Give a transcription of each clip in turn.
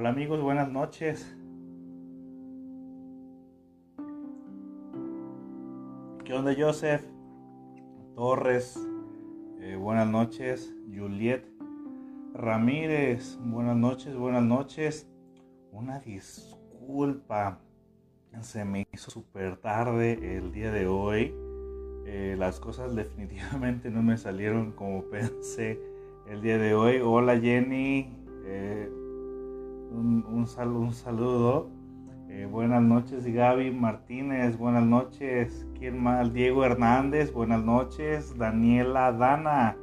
Hola amigos, buenas noches. ¿Qué onda Joseph? Torres, eh, buenas noches. Juliet Ramírez, buenas noches, buenas noches. Una disculpa, se me hizo súper tarde el día de hoy. Eh, las cosas definitivamente no me salieron como pensé el día de hoy. Hola Jenny, eh, un, un, saludo. Eh, buenas noches Gaby Martínez, buenas noches. ¿Quién más? Diego Hernández, buenas noches. Daniela Dana,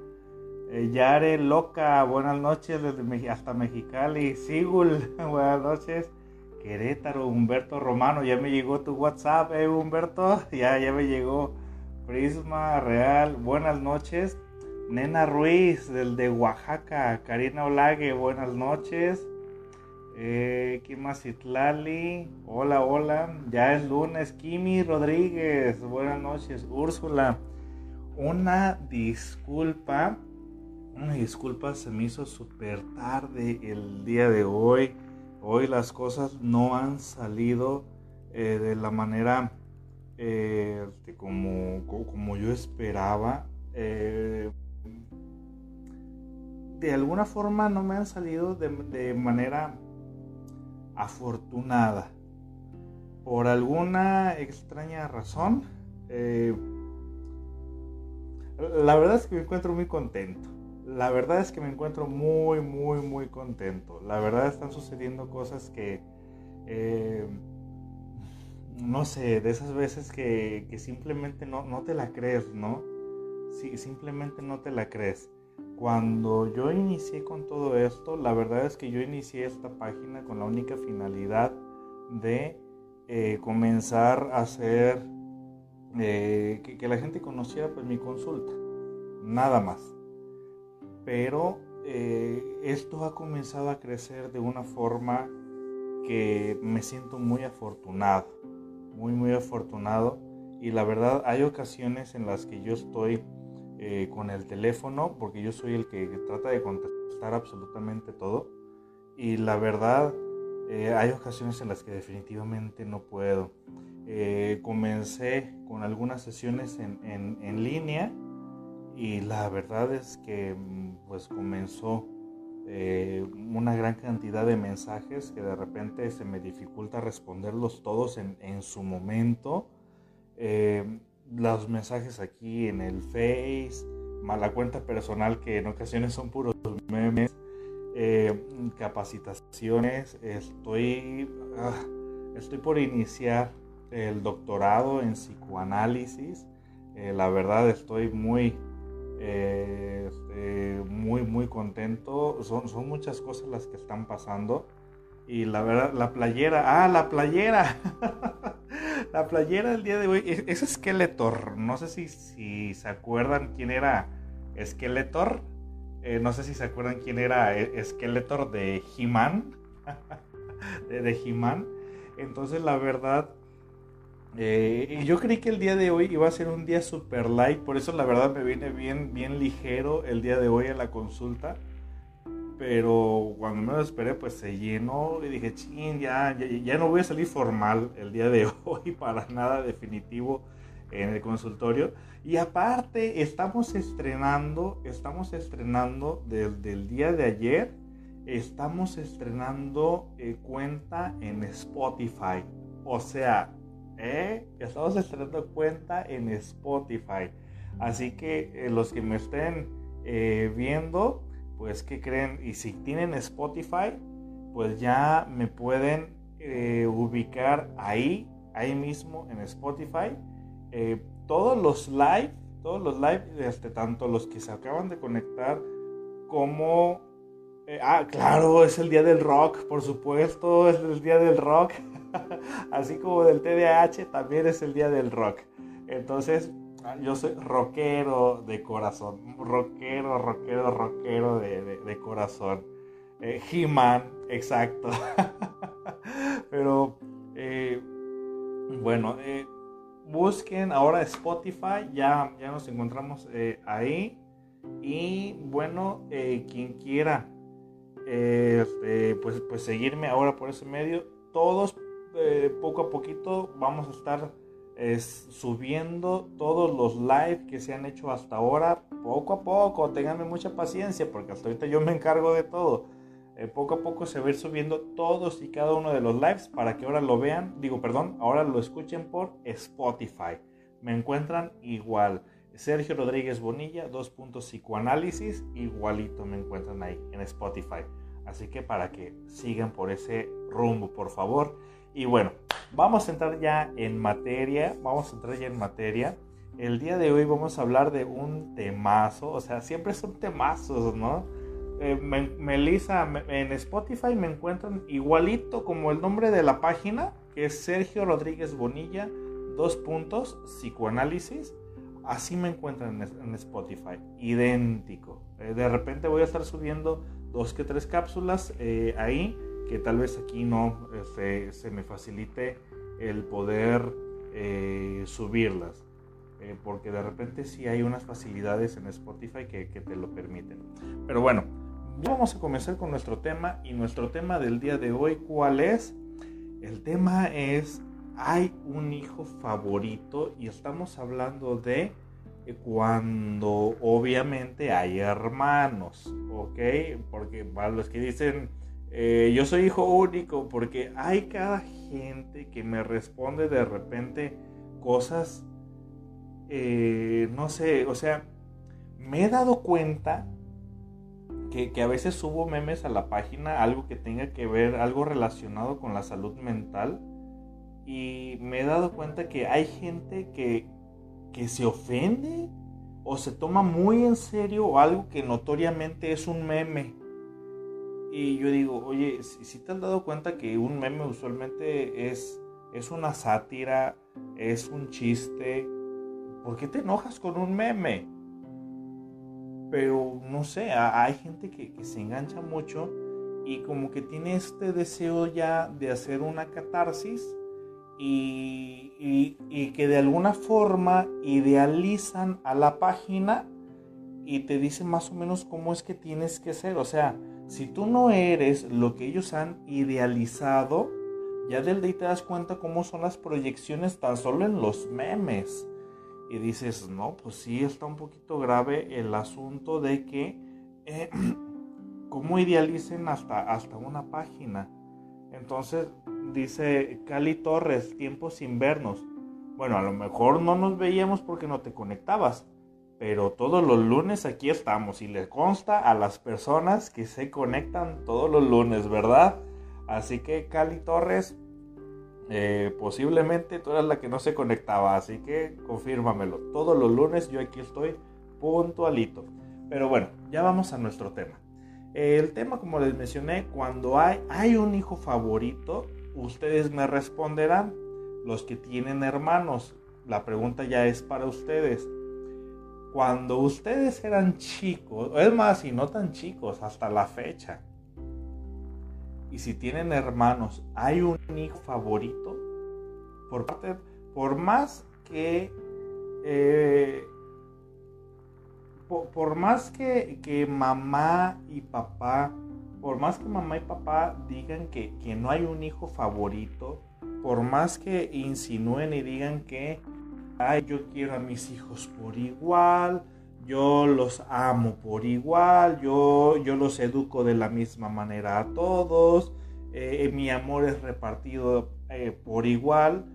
eh, Yare Loca, buenas noches desde hasta Mexicali. Sigul, buenas noches. Querétaro, Humberto Romano, ya me llegó tu WhatsApp, eh, Humberto, ya, ya me llegó. Prisma Real, buenas noches. Nena Ruiz, del de Oaxaca. Karina Olague, buenas noches. Eh, ¿Quién más? Itlali. Hola, hola. Ya es lunes. Kimi Rodríguez. Buenas noches. Úrsula. Una disculpa. Una disculpa. Se me hizo súper tarde el día de hoy. Hoy las cosas no han salido eh, de la manera eh, como, como yo esperaba. Eh, de alguna forma no me han salido de manera afortunada. Por alguna extraña razón, eh, la verdad es que me encuentro muy contento. La verdad es que me encuentro muy, muy, muy contento. La verdad están sucediendo cosas que, eh, no sé, de esas veces que, que simplemente no, no, te la crees, ¿no? Sí, simplemente no te la crees. Cuando yo inicié con todo esto, la verdad es que yo inicié esta página con la única finalidad de eh, comenzar a hacer eh, que, la gente conociera pues mi consulta, nada más. Pero eh, esto ha comenzado a crecer de una forma que me siento muy afortunado, muy muy afortunado y la verdad hay ocasiones en las que yo estoy eh, con el teléfono, porque yo soy el que trata de contestar absolutamente todo. Y la verdad, eh, hay ocasiones en las que definitivamente no puedo. Eh, comencé con algunas sesiones en, en, en, línea y la verdad es que mm, pues comenzó una gran cantidad de mensajes que de repente se me dificulta responderlos todos en, en su momento los mensajes aquí en el Face, la cuenta personal que en ocasiones son puros memes, eh, capacitaciones, estoy, ah, estoy por iniciar el doctorado en psicoanálisis, eh, la verdad estoy muy, eh, este, muy, muy contento, son, son muchas cosas las que están pasando. Y la verdad, la playera, ah, la playera. la playera del día de hoy es, Skeletor. No sé si, si, se acuerdan quién era Skeletor. Eh, no sé si se acuerdan quién era eh, Skeletor de He-Man. de, He-Man. Entonces, la verdad, eh, yo creí que el día de hoy iba a ser un día super light. Por eso, la verdad, me viene bien, bien ligero el día de hoy a la consulta pero cuando me lo esperé, pues se llenó y dije, ching, ya, ya, no voy a salir formal el día de hoy para nada definitivo en el consultorio. Y aparte, estamos estrenando, estamos estrenando desde el día de ayer, estamos estrenando eh, cuenta en Spotify. O sea, eh, estamos estrenando cuenta en Spotify. Así que eh, los que me estén viendo, pues ¿qué creen? Y si tienen Spotify, pues ya me pueden eh, ubicar ahí, ahí mismo en Spotify. Eh, todos los live, todos los live, este, tanto los que se acaban de conectar como... Eh, ah, claro, es el día del rock, por supuesto, es el día del rock. Así como del TDAH, también es el día del rock. Entonces, yo soy rockero de corazón, rockero, rockero, rockero de, corazón. Eh, He-Man, exacto. Pero, eh, bueno, eh, busquen ahora Spotify, ya, ya nos encontramos ahí. Y bueno, quien quiera este, pues, pues seguirme ahora por ese medio. Todos eh, poco a poquito vamos a estar subiendo todos los live que se han hecho hasta ahora, poco a poco, ténganme mucha paciencia porque hasta ahorita yo me encargo de todo. Eh, poco a poco se va a ir subiendo todos y cada uno de los lives para que ahora lo vean, digo perdón, ahora lo escuchen por Spotify. Me encuentran igual. Sergio Rodríguez Bonilla, dos puntos psicoanálisis, igualito me encuentran ahí en Spotify. Así que para que sigan por ese rumbo, por favor. Y bueno, vamos a entrar ya en materia, vamos a entrar ya en materia. El día de hoy vamos a hablar de un temazo, o sea, siempre son temazos, ¿no? Eh, Melissa, en Spotify me encuentran igualito como el nombre de la página, que es Sergio Rodríguez Bonilla, dos puntos, psicoanálisis Así me encuentran en, Spotify, idéntico. Eh, de repente voy a estar subiendo dos que tres cápsulas eh, ahí, que tal vez aquí no este, se me facilite el poder eh, subirlas. porque de repente sí hay unas facilidades en Spotify que, que te lo permiten. Pero bueno, vamos a comenzar con nuestro tema. Y nuestro tema del día de hoy, ¿cuál es? El tema es hay un hijo favorito y estamos hablando de cuando obviamente hay hermanos, ¿ok? Porque para los que dicen, eh, yo soy hijo único, porque hay cada gente que me responde de repente cosas, eh, no sé, o sea, me he dado cuenta que, que, a veces subo memes a la página, algo que tenga que ver, algo relacionado con la salud mental y me he dado cuenta que hay gente que, se ofende o se toma muy en serio algo que notoriamente es un meme. Y yo digo, oye, si, te has dado cuenta que un meme usualmente es, es una sátira, es un chiste, ¿por qué te enojas con un meme? Pero no sé, hay gente que, se engancha mucho y como que tiene este deseo ya de hacer una catarsis y, que de alguna forma idealizan a la página y te dicen más o menos cómo es que tienes que ser. O sea, si tú no eres lo que ellos han idealizado, ya del ahí te das cuenta cómo son las proyecciones tan solo en los memes. Y dices, no, pues sí está un poquito grave el asunto de que eh, cómo idealicen hasta, hasta una página. Entonces, dice Cali Torres, tiempos sin vernos. Bueno, a lo mejor no nos veíamos porque no te conectabas, pero todos los lunes aquí estamos y le consta a las personas que se conectan todos los lunes, ¿verdad? Así que Cali Torres, eh, posiblemente tú eras la que no se conectaba, así que confírmamelo. Todos los lunes yo aquí estoy puntualito. Pero bueno, ya vamos a nuestro tema. El tema, como les mencioné, cuando hay, hay un hijo favorito, ustedes me responderán, los que tienen hermanos, la pregunta ya es para ustedes. Cuando ustedes eran chicos, es más, y no tan chicos, hasta la fecha, y si tienen hermanos, ¿hay un hijo favorito? Por, más que eh, por, más que, mamá y papá, por más que mamá y papá digan que, no hay un hijo favorito, por más que insinúen y digan que, ay, yo quiero a mis hijos por igual, yo los amo por igual, yo, yo los educo de la misma manera a todos, eh, mi amor es repartido eh, por igual,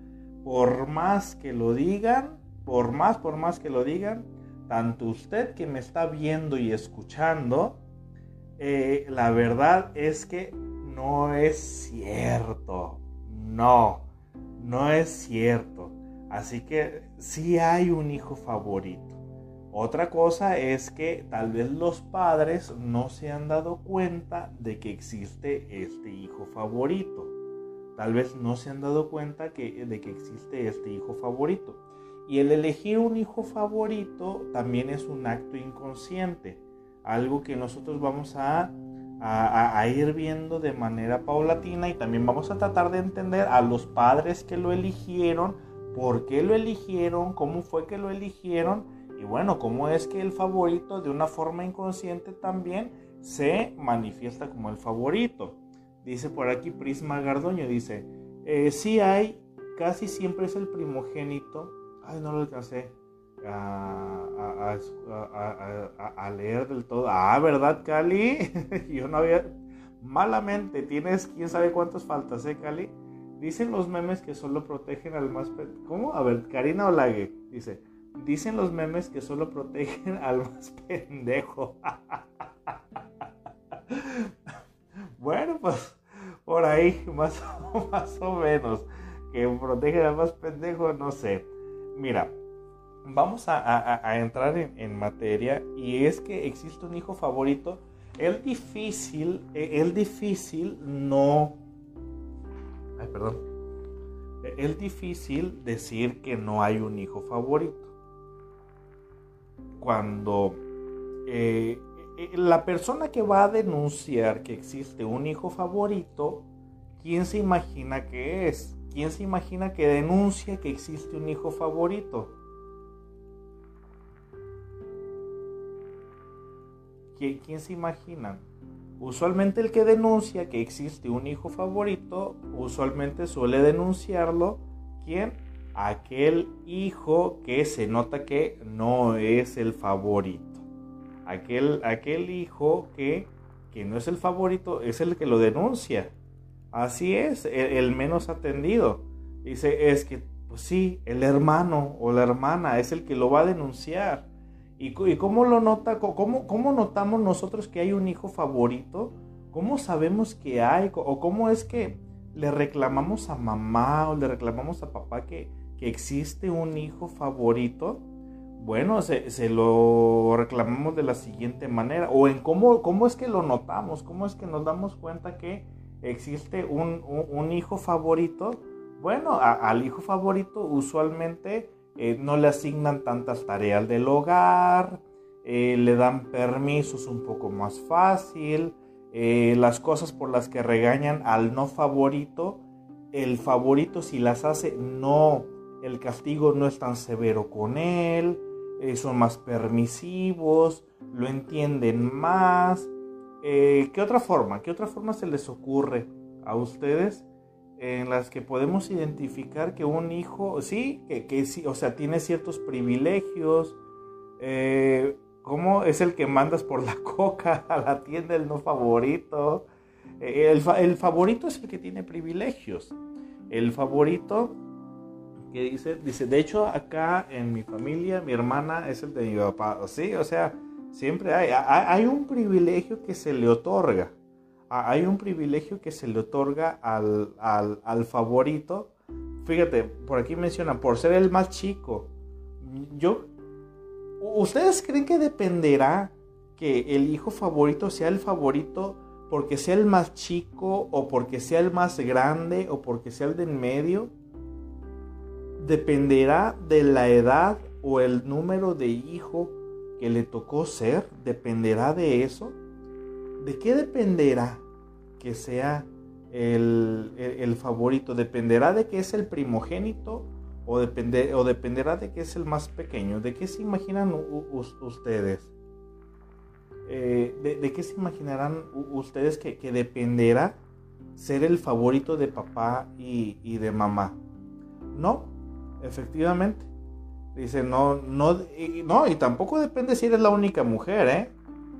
por más que lo digan, por más, por más que lo digan, tanto usted que me está viendo y escuchando, eh, la verdad es que no es cierto. No, no es cierto. Así que sí hay un hijo favorito. Otra cosa es que tal vez los padres no se han dado cuenta de que existe este hijo favorito. Tal vez no se han dado cuenta de que existe este hijo favorito. Y el elegir un hijo favorito también es un acto inconsciente, algo que nosotros vamos a, a, ir viendo de manera paulatina y también vamos a tratar de entender a los padres que lo eligieron, por qué lo eligieron, cómo fue que lo eligieron y bueno, cómo es que el favorito de una forma inconsciente también se manifiesta como el favorito. Dice por aquí Prisma Gardoño, dice, eh, sí hay, casi siempre es el primogénito. Ay, no lo alcancé a, a, leer del todo. Ah, ¿verdad, Cali? Yo no había... Malamente, tienes quién sabe cuántas faltas, ¿eh, Cali? Dicen los memes que solo protegen al más... ¿Cómo? A ver, Karina Olague dice, dicen los memes que solo protegen al más pendejo. bueno, pues por ahí, más, más o menos. Que protege al más pendejo, no sé. Mira, vamos a, entrar en, materia y es que existe un hijo favorito. El difícil, e, el difícil no... Ay, perdón. Es difícil decir que no hay un hijo favorito. Cuando eh, eh, la persona que va a denunciar que existe un hijo favorito, ¿quién se imagina que es? ¿Quién se imagina que denuncia que existe un hijo favorito? ¿Quién, se imagina? Usualmente el que denuncia que existe un hijo favorito, usualmente suele denunciarlo, ¿quién? Aquel hijo que se nota que no es el favorito aquel, aquel hijo que, que no es el favorito es el que lo denuncia. Así es, el, menos atendido. Dice, es que, pues sí, el hermano o la hermana es el que lo va a denunciar. ¿Y, cómo lo nota? Cómo, ¿Cómo notamos nosotros que hay un hijo favorito? ¿Cómo sabemos que hay? ¿O cómo es que le reclamamos a mamá o le reclamamos a papá que, que existe un hijo favorito? Bueno, se, lo reclamamos de la siguiente manera, o en cómo, cómo es que lo notamos, cómo es que nos damos cuenta que existe un, hijo favorito. Bueno, al hijo favorito usualmente eh, no le asignan tantas tareas del hogar, eh, le dan permisos un poco más fácil, eh, las cosas por las que regañan al no favorito, el favorito si las hace no, el castigo no es tan severo con él, son más permisivos, lo entienden más. ¿Qué otra forma? ¿Qué otra forma se les ocurre a ustedes en las que podemos identificar que un hijo, sí, que, sí, o sea, tiene ciertos privilegios? Eh, ¿Cómo es el que mandas por la coca a la tienda, el no favorito? el, el favorito es el que tiene privilegios. El favorito que dice, dice, de hecho acá en mi familia, mi hermana es el de mi papá, sí, o sea, siempre hay, hay, un privilegio que se le otorga, hay un privilegio que se le otorga al, al, favorito, fíjate, por aquí mencionan, por ser el más chico, yo, ¿ustedes creen que dependerá que el hijo favorito sea el favorito porque sea el más chico o porque sea el más grande o porque sea el de en medio? dependerá de la edad o el número de hijo que le tocó ser, dependerá de eso. ¿De qué dependerá que sea el, favorito? ¿Dependerá de que es el primogénito o, o dependerá de que es el más pequeño? ¿De qué se imaginan ustedes? Eh, de, qué se imaginarán ustedes que, dependerá ser el favorito de papá y, y de mamá? No, efectivamente. Dice, no, no, y, no, y tampoco depende si eres la única mujer, ¿eh?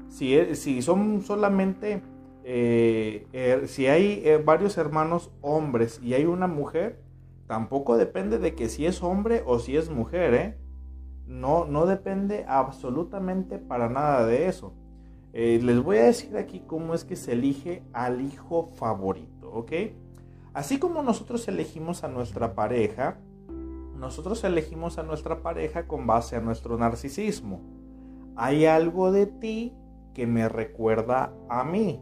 Si, si son solamente, eh, er, si hay eh, varios hermanos hombres y hay una mujer, tampoco depende de que si es hombre o si es mujer, ¿eh? No, no depende absolutamente para nada de eso. Les voy a decir aquí cómo es que se elige al hijo favorito, ¿ok? Así como nosotros elegimos a nuestra pareja, nosotros elegimos a nuestra pareja con base a nuestro narcisismo. Hay algo de ti que me recuerda a mí.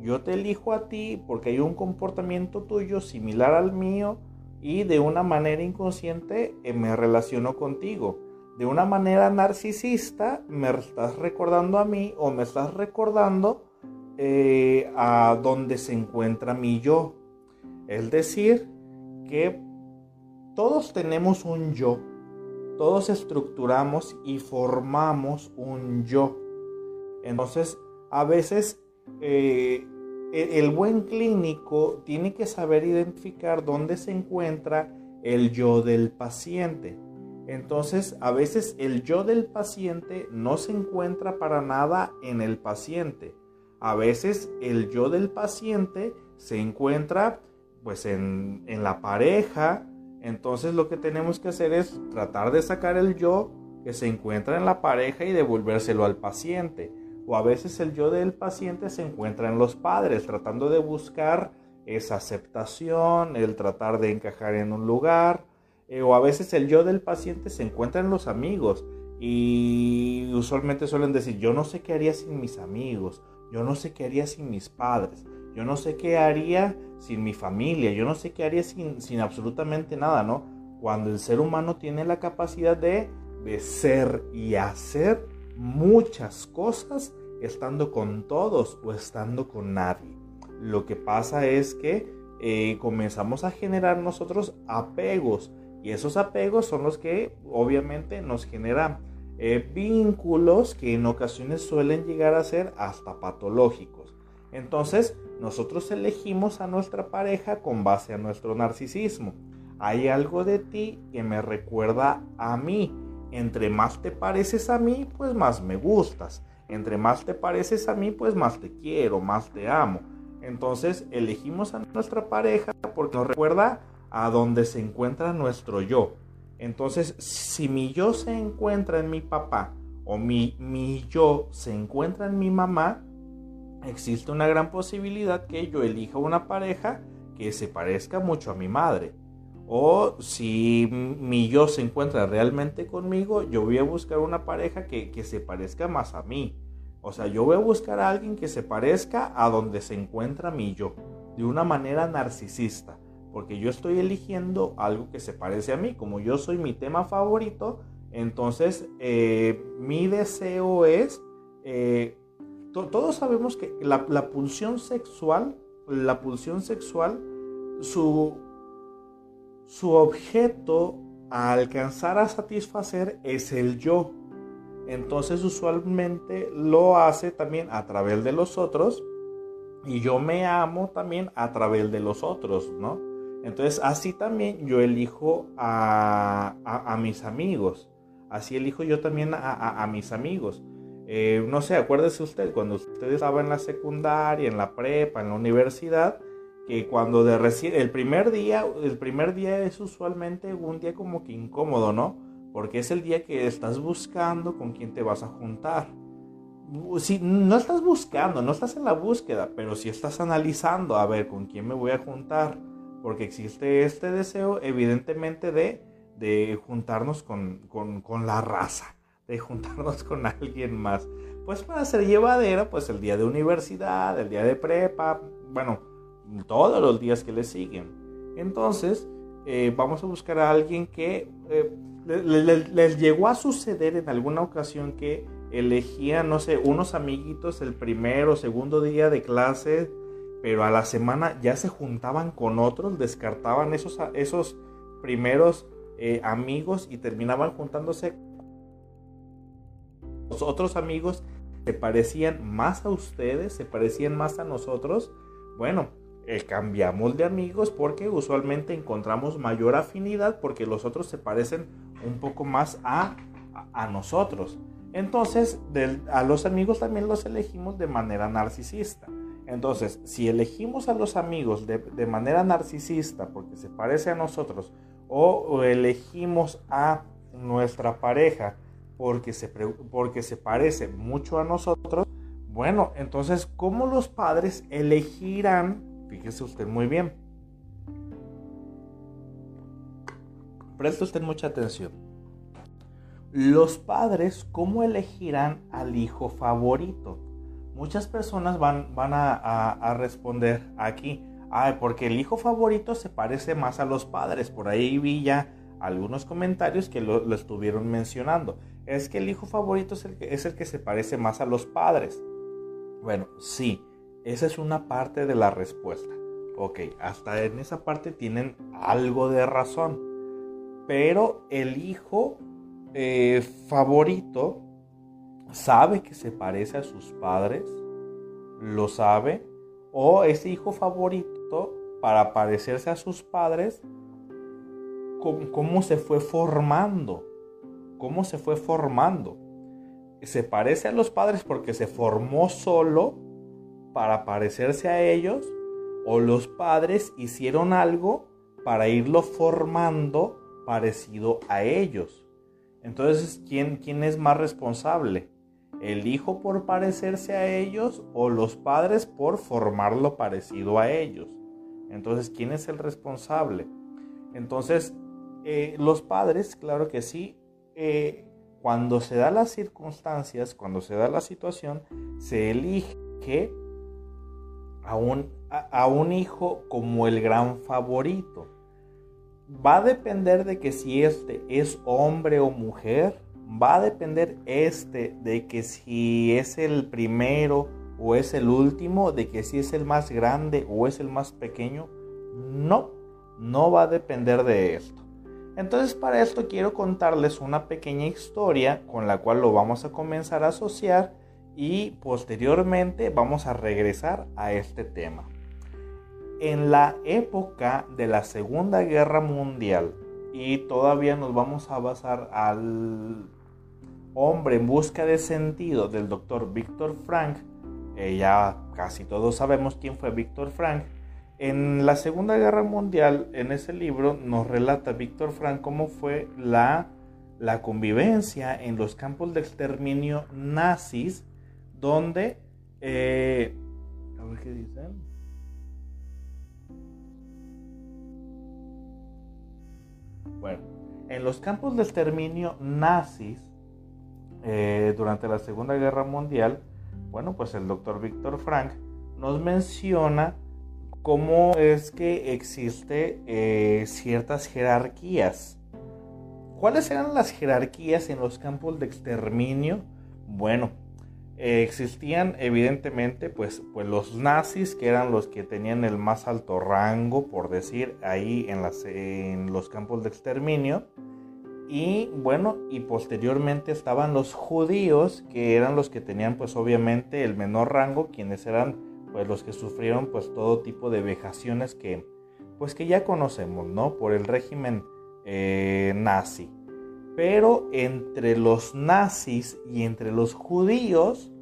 Yo te elijo a ti porque hay un comportamiento tuyo similar al mío y de una manera inconsciente eh, me relaciono contigo. De una manera narcisista me estás recordando a mí o me estás recordando eh, a donde se encuentra mi yo. Es decir, que todos tenemos un yo. Todos estructuramos y formamos un yo. Entonces, a veces eh, e, el buen clínico tiene que saber identificar dónde se encuentra el yo del paciente. Entonces, a veces el yo del paciente no se encuentra para nada en el paciente. A veces el yo del paciente se encuentra pues en, en la pareja. Entonces lo que tenemos que hacer es tratar de sacar el yo que se encuentra en la pareja y devolvérselo al paciente. O a veces el yo del paciente se encuentra en los padres, tratando de buscar esa aceptación, el tratar de encajar en un lugar. Eh, o a veces el yo del paciente se encuentra en los amigos. Y usualmente suelen decir, yo no sé qué haría sin mis amigos, yo no sé qué haría sin mis padres, yo no sé qué haría sin mi familia, yo no sé qué haría sin, sin absolutamente nada, ¿no? Cuando el ser humano tiene la capacidad de de ser y hacer muchas cosas estando con todos o estando con nadie. Lo que pasa es que eh, comenzamos a generar nosotros apegos y esos apegos son los que obviamente nos generan eh, vínculos que en ocasiones suelen llegar a ser hasta patológicos. Entonces nosotros elegimos a nuestra pareja con base a nuestro narcisismo. Hay algo de ti que me recuerda a mí entre más te pareces a mí, pues más me gustas. Entre más te pareces a mí, pues más te quiero, más te amo. Entonces elegimos a nuestra pareja porque nos recuerda a donde se encuentra nuestro yo. Entonces, si mi yo se encuentra en mi papá o mi, mi yo se encuentra en mi mamá, existe una gran posibilidad que yo elija una pareja que se parezca mucho a mi madre. O si mi yo se encuentra realmente conmigo, yo voy a buscar una pareja que, se parezca más a mí. O sea, yo voy a buscar a alguien que se parezca a donde se encuentra mi yo, de una manera narcisista, porque yo estoy eligiendo algo que se parece a mí, como yo soy mi tema favorito, entonces eh, mi deseo es, eh, todos sabemos que la, la pulsión sexual, la pulsión sexual, su, su objeto a alcanzar a satisfacer es el yo. Entonces usualmente lo hace también a través de los otros y yo me amo también a través de los otros, ¿no? Entonces así también yo elijo a, mis amigos, así elijo yo también a, mis amigos. Eh, no sé, acuérdese usted, cuando usted estaba en la secundaria, en la prepa, en la universidad, que cuando de recién, el primer día, el primer día es usualmente un día como que incómodo, ¿no? Porque es el día que estás buscando con quién te vas a juntar. Si no estás buscando, no estás en la búsqueda, pero si estás analizando a ver con quién me voy a juntar, porque existe este deseo evidentemente de, de juntarnos con, con, con la raza, de juntarnos con alguien más. Pues para ser llevadera, pues el día de universidad, el día de prepa, bueno, todos los días que le siguen. Entonces, eh, vamos a buscar a alguien que eh, les llegó a suceder en alguna ocasión que elegían, no sé, unos amiguitos el primero o segundo día de clase, pero a la semana ya se juntaban con otros, descartaban esos, esos primeros eh, amigos y terminaban juntándose los otros amigos se parecían más a ustedes, se parecían más a nosotros. Bueno, eh, cambiamos de amigos porque usualmente encontramos mayor afinidad porque los otros se parecen un poco más a, a, nosotros. Entonces, a los amigos también los elegimos de manera narcisista. Entonces, si elegimos a los amigos de, de manera narcisista porque se parece a nosotros o, elegimos a nuestra pareja porque se, porque se parece mucho a nosotros, bueno, entonces, ¿cómo los padres elegirán Fíjese usted muy bien. Preste usted mucha atención. Los padres, ¿cómo elegirán al hijo favorito? Muchas personas van, van a, responder aquí, Ay, porque el hijo favorito se parece más a los padres. Por ahí vi ya algunos comentarios que lo, estuvieron mencionando. Es que el hijo favorito es el, que, es el que se parece más a los padres. Bueno, sí, esa es una parte de la respuesta. Ok, hasta en esa parte tienen algo de razón. Pero el hijo eh, favorito sabe que se parece a sus padres. lo sabe, o ese hijo favorito, para parecerse a sus padres, cómo, se fue formando, cómo se fue formando. Se parece a los padres porque se formó solo para parecerse a ellos, o los padres hicieron algo para irlo formando parecido a ellos. Entonces, ¿quién, quién es más responsable? ¿El hijo por parecerse a ellos o los padres por formarlo parecido a ellos? Entonces, ¿quién es el responsable? Entonces, eh, los padres, claro que sí, eh, cuando se da las circunstancias, cuando se da la situación, se elige a un, a un hijo como el gran favorito. Va a depender de que si este es hombre o mujer, va a depender este de que si es el primero o es el último, de que si es el más grande o es el más pequeño. No, no va a depender de esto. Entonces para esto quiero contarles una pequeña historia con la cual lo vamos a comenzar a asociar y posteriormente vamos a regresar a este tema. En la época de la Segunda Guerra Mundial, y todavía nos vamos a basar al hombre en busca de sentido del doctor Víctor Frank, eh, ya casi todos sabemos quién fue Víctor Frank, en la Segunda Guerra Mundial, en ese libro, nos relata Víctor Frank cómo fue la, la convivencia en los campos de exterminio nazis, donde... Eh, a ver qué dicen. Bueno, en los campos de exterminio nazis, eh, durante la Segunda Guerra Mundial, bueno, pues el doctor Víctor Frank nos menciona cómo es que existe eh, ciertas jerarquías. ¿Cuáles eran las jerarquías en los campos de exterminio? Bueno, existían evidentemente pues, pues los nazis que eran los que tenían el más alto rango, por decir, ahí en, las, en los campos de exterminio. Y bueno, y posteriormente estaban los judíos, que eran los que tenían pues obviamente el menor rango, quienes eran pues los que sufrieron pues todo tipo de vejaciones que pues que ya conocemos, ¿no? Por el régimen eh, nazi. Pero entre los nazis y entre los judíos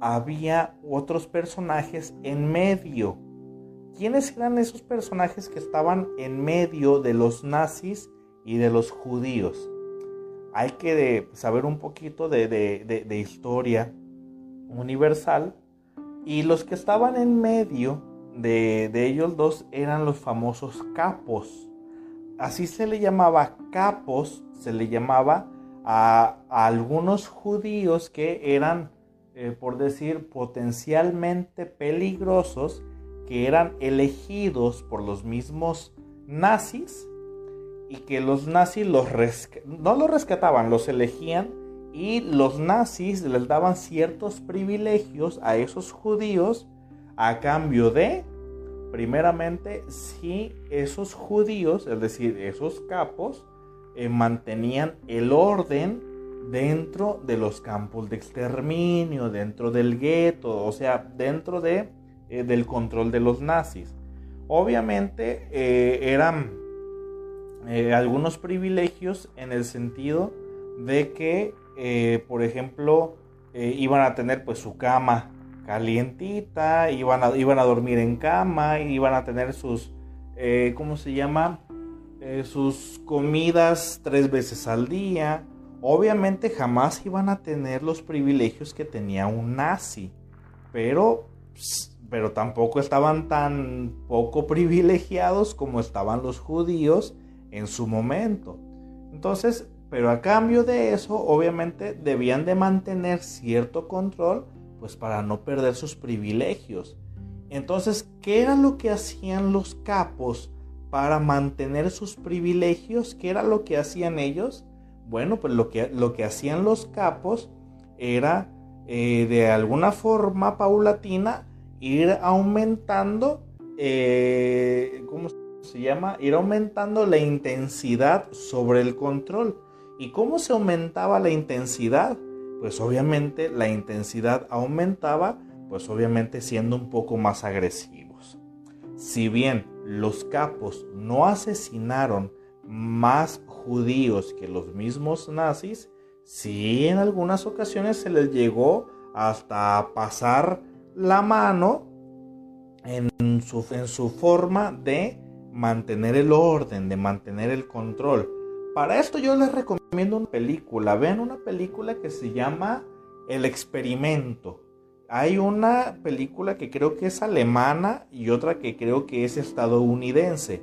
había otros personajes en medio. ¿Quiénes eran esos personajes que estaban en medio de los nazis y de los judíos. Hay que saber un poquito de, historia universal y los que estaban en medio de, ellos dos eran los famosos capos. Así se le llamaba capos, se le llamaba a, algunos judíos que eran, eh, por decir, potencialmente peligrosos, que eran elegidos por los mismos nazis y que los nazis no los rescataban, los elegían y los nazis les daban ciertos privilegios a esos judíos a cambio de, primeramente, si esos judíos, es decir, esos capos, eh, mantenían el orden dentro de los campos de exterminio, dentro del gueto, o sea, dentro de, eh, del control de los nazis. Obviamente eh, eran algunos privilegios en el sentido de que, por ejemplo, iban a tener pues su cama calientita, iban a, iban a dormir en cama, iban a tener sus, ¿cómo se llama? sus comidas tres veces al día. Obviamente jamás iban a tener los privilegios que tenía un nazi, pero, pero tampoco estaban tan poco privilegiados como estaban los judíos en su momento. Entonces, pero a cambio de eso, obviamente debían de mantener cierto control, pues para no perder sus privilegios. Entonces, ¿qué era lo que hacían los capos para mantener sus privilegios? ¿Qué era lo que hacían ellos? Bueno, pues lo que, lo que hacían los capos era eh, de alguna forma paulatina ir aumentando, eh, ¿cómo se se llama ir aumentando la intensidad sobre el control. ¿Y cómo se aumentaba la intensidad? Pues obviamente la intensidad aumentaba pues obviamente siendo un poco más agresivos. Si bien los capos no asesinaron más judíos que los mismos nazis, sí en algunas ocasiones se les llegó hasta pasar la mano en su, en su forma de mantener el orden, de mantener el control. Para esto yo les recomiendo una película. Vean una película que se llama El experimento. Hay una película que creo que es alemana y otra que creo que es estadounidense.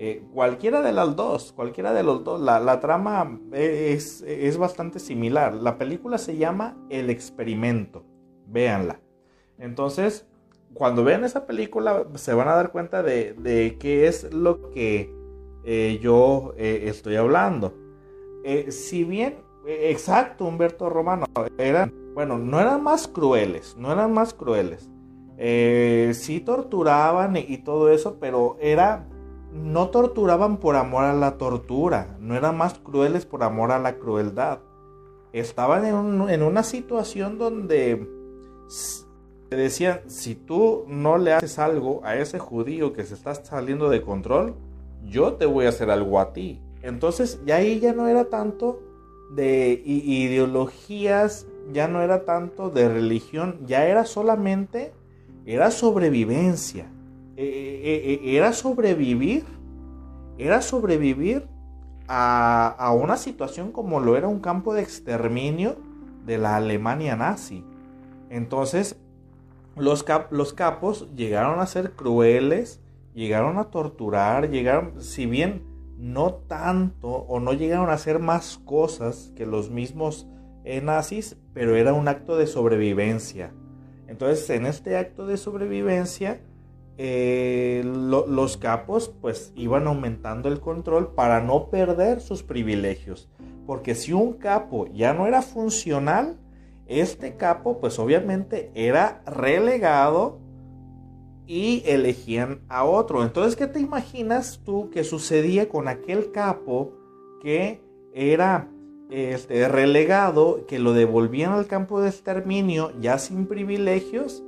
Eh, cualquiera de las dos, cualquiera de los dos, la, trama es, es, bastante similar. La película se llama El experimento, véanla. Entonces, cuando vean esa película se van a dar cuenta de, qué es lo que eh, yo eh, estoy hablando. si bien, exacto, Humberto Romano, eran, bueno, no eran más crueles, no eran más crueles. sí torturaban y todo eso, pero era no torturaban por amor a la tortura, no eran más crueles por amor a la crueldad. Estaban en, una situación donde decían, si tú no le haces algo a ese judío que se está saliendo de control, yo te voy a hacer algo a ti. Entonces ya ahí ya no era tanto de ideologías, ya no era tanto de religión, ya era solamente, era sobrevivencia eh, eh, eh, era sobrevivir, era sobrevivir a, una situación como lo era un campo de exterminio de la Alemania nazi. Entonces, los, los capos llegaron a ser crueles, llegaron a torturar, llegaron, si bien no tanto o no llegaron a hacer más cosas que los mismos nazis, pero era un acto de sobrevivencia. Entonces, en este acto de sobrevivencia, eh, los capos pues iban aumentando el control para no perder sus privilegios. Porque si un capo ya no era funcional, este capo pues obviamente era relegado y elegían a otro. Entonces, ¿qué te imaginas tú que sucedía con aquel capo que era este, relegado, que lo devolvían al campo de exterminio ya sin privilegios?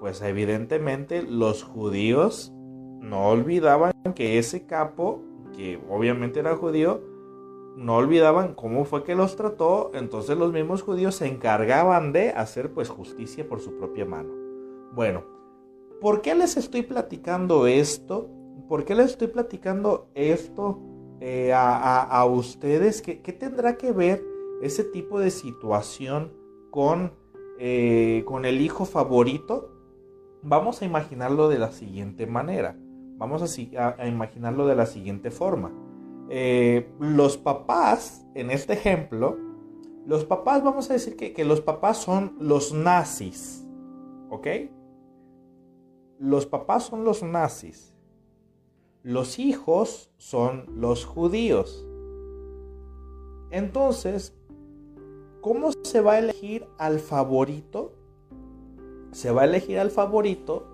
pues evidentemente los judíos no olvidaban que ese capo, que obviamente era judío, no olvidaban cómo fue que los trató, entonces los mismos judíos se encargaban de hacer pues justicia por su propia mano. Bueno, ¿por qué les estoy platicando esto? ¿Por qué les estoy platicando esto eh, a, ustedes? ¿Qué, tendrá que ver ese tipo de situación con, eh, con el hijo favorito? Vamos a imaginarlo de la siguiente manera. Vamos a, imaginarlo de la siguiente forma. Eh, los papás, en este ejemplo, los papás, vamos a decir que, que los papás son los nazis. ¿Ok? Los papás son los nazis. Los hijos son los judíos. Entonces, ¿cómo se va a elegir al favorito se va a elegir al favorito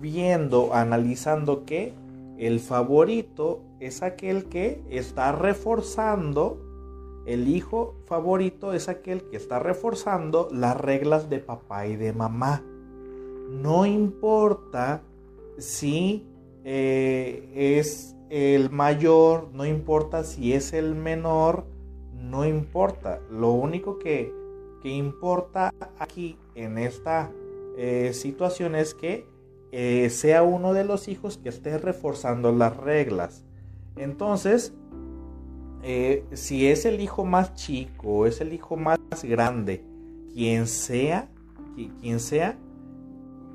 viendo, analizando que el favorito es aquel que está reforzando, el hijo favorito es aquel que está reforzando las reglas de papá y de mamá. No importa si eh, es el mayor, no importa si es el menor, no importa. Lo único que, que importa aquí en esta eh, situaciones que eh, sea uno de los hijos que esté reforzando las reglas. Entonces, si es el hijo más chico, es el hijo más grande, quien sea, quien sea,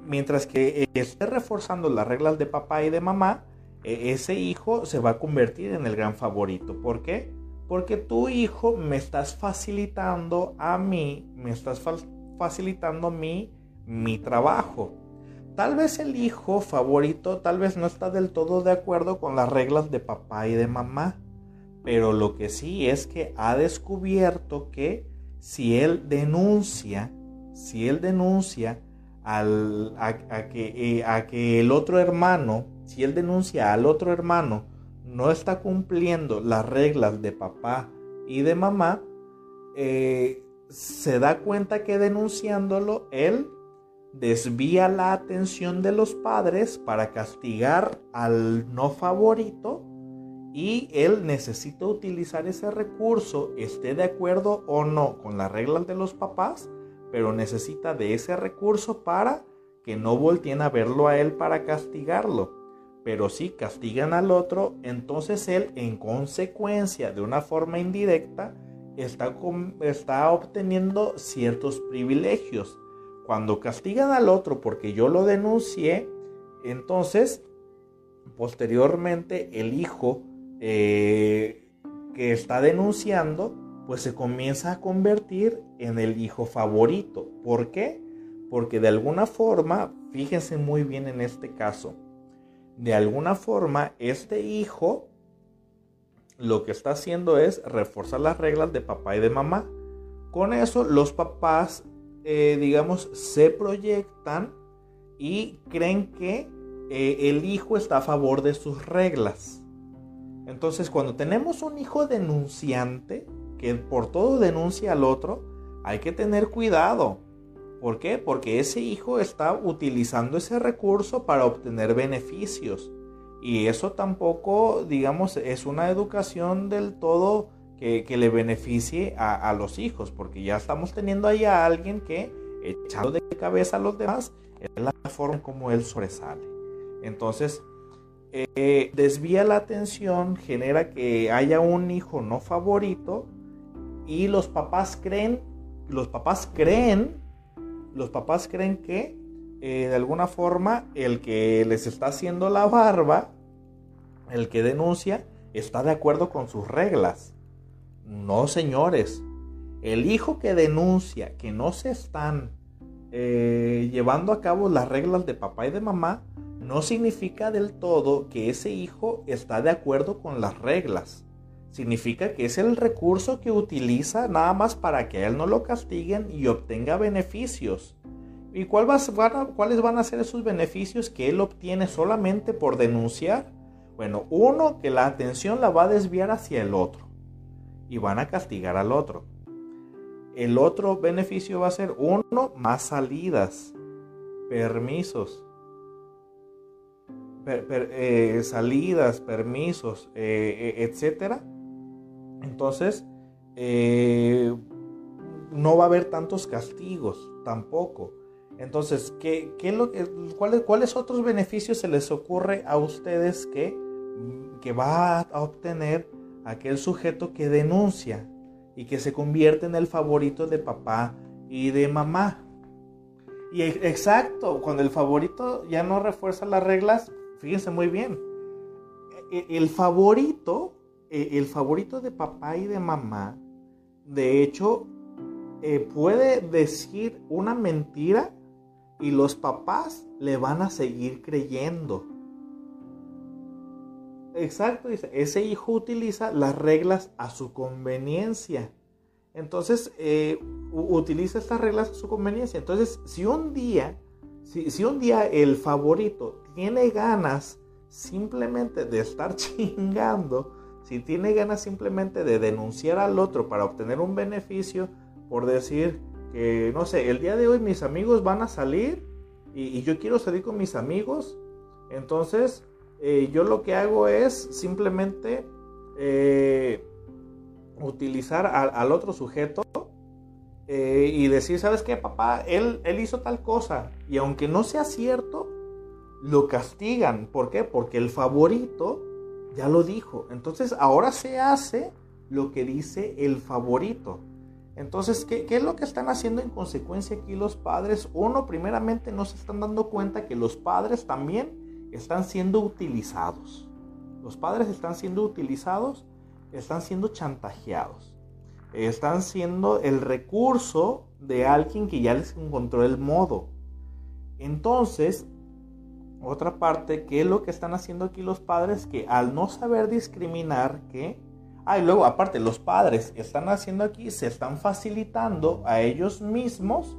mientras que esté reforzando las reglas de papá y de mamá, ese hijo se va a convertir en el gran favorito. ¿Por qué? Porque tu hijo me estás facilitando a mí, me estás facilitando a mí mi trabajo. Tal vez el hijo favorito tal vez no está del todo de acuerdo con las reglas de papá y de mamá, pero lo que sí es que ha descubierto que si él denuncia, si él denuncia al, a, que, eh, a que el otro hermano, si él denuncia al otro hermano, no está cumpliendo las reglas de papá y de mamá, eh, se da cuenta que denunciándolo, él desvía la atención de los padres para castigar al no favorito y él necesita utilizar ese recurso, esté de acuerdo o no con las reglas de los papás, pero necesita de ese recurso para que no volteen a verlo a él para castigarlo. Pero si castigan al otro, entonces él en consecuencia, de una forma indirecta, está, obteniendo ciertos privilegios. Cuando castigan al otro porque yo lo denuncié, entonces posteriormente el hijo eh, que está denunciando, pues se comienza a convertir en el hijo favorito. ¿Por qué? Porque de alguna forma, fíjense muy bien en este caso, de alguna forma este hijo lo que está haciendo es reforzar las reglas de papá y de mamá. Con eso los papás, eh, digamos, se proyectan y creen que eh, el hijo está a favor de sus reglas. Entonces, cuando tenemos un hijo denunciante, que por todo denuncia al otro, hay que tener cuidado. ¿Por qué? Porque ese hijo está utilizando ese recurso para obtener beneficios. Y eso tampoco, digamos, es una educación del todo que, le beneficie a, los hijos, porque ya estamos teniendo ahí a alguien que, echando de cabeza a los demás, es la forma como él sobresale. Entonces, eh, desvía la atención, genera que haya un hijo no favorito y los papás creen, los papás creen, los papás creen que eh, de alguna forma el que les está haciendo la barba, el que denuncia, está de acuerdo con sus reglas. No, señores. El hijo que denuncia que no se están eh, llevando a cabo las reglas de papá y de mamá, no significa del todo que ese hijo está de acuerdo con las reglas. Significa que es el recurso que utiliza nada más para que a él no lo castiguen y obtenga beneficios. ¿Y cuáles van a ser esos beneficios que él obtiene solamente por denunciar? Bueno, uno, que la atención la va a desviar hacia el otro y van a castigar al otro. El otro beneficio va a ser uno, más salidas, permisos, eh, salidas, permisos, eh, eh, etcétera. Entonces, no va a haber tantos castigos tampoco. Entonces, ¿qué, qué lo, cuáles, ¿cuáles otros beneficios se les ocurre a ustedes que, que va a obtener aquel sujeto que denuncia y que se convierte en el favorito de papá y de mamá? Y exacto, cuando el favorito ya no refuerza las reglas, Fíjense muy bien. E, el favorito, e, el favorito de papá y de mamá, de hecho, eh, puede decir una mentira y los papás le van a seguir creyendo. Exacto, dice, ese hijo utiliza las reglas a su conveniencia. Entonces, eh, utiliza estas reglas a su conveniencia. Entonces, si un día si, un día el favorito tiene ganas simplemente de estar chingando, si tiene ganas simplemente de denunciar al otro para obtener un beneficio, por decir que, no sé, el día de hoy mis amigos van a salir y, yo quiero salir con mis amigos, entonces eh, yo lo que hago es simplemente eh, utilizar al otro sujeto eh, y decir, ¿sabes qué, papá? Él, él hizo tal cosa. Y aunque no sea cierto, lo castigan. ¿Por qué? Porque el favorito ya lo dijo. Entonces ahora se hace lo que dice el favorito. Entonces, ¿qué, ¿qué, es lo que están haciendo en consecuencia aquí los padres? Uno, primeramente, no se están dando cuenta que los padres también están siendo utilizados. Los padres están siendo utilizados, están siendo chantajeados están siendo el recurso de alguien que ya les encontró el modo. Entonces, otra parte, ¿qué es lo que están haciendo aquí los padres? Que al no saber discriminar, que... Ah, y luego aparte, los padres están haciendo aquí, se están facilitando a ellos mismos,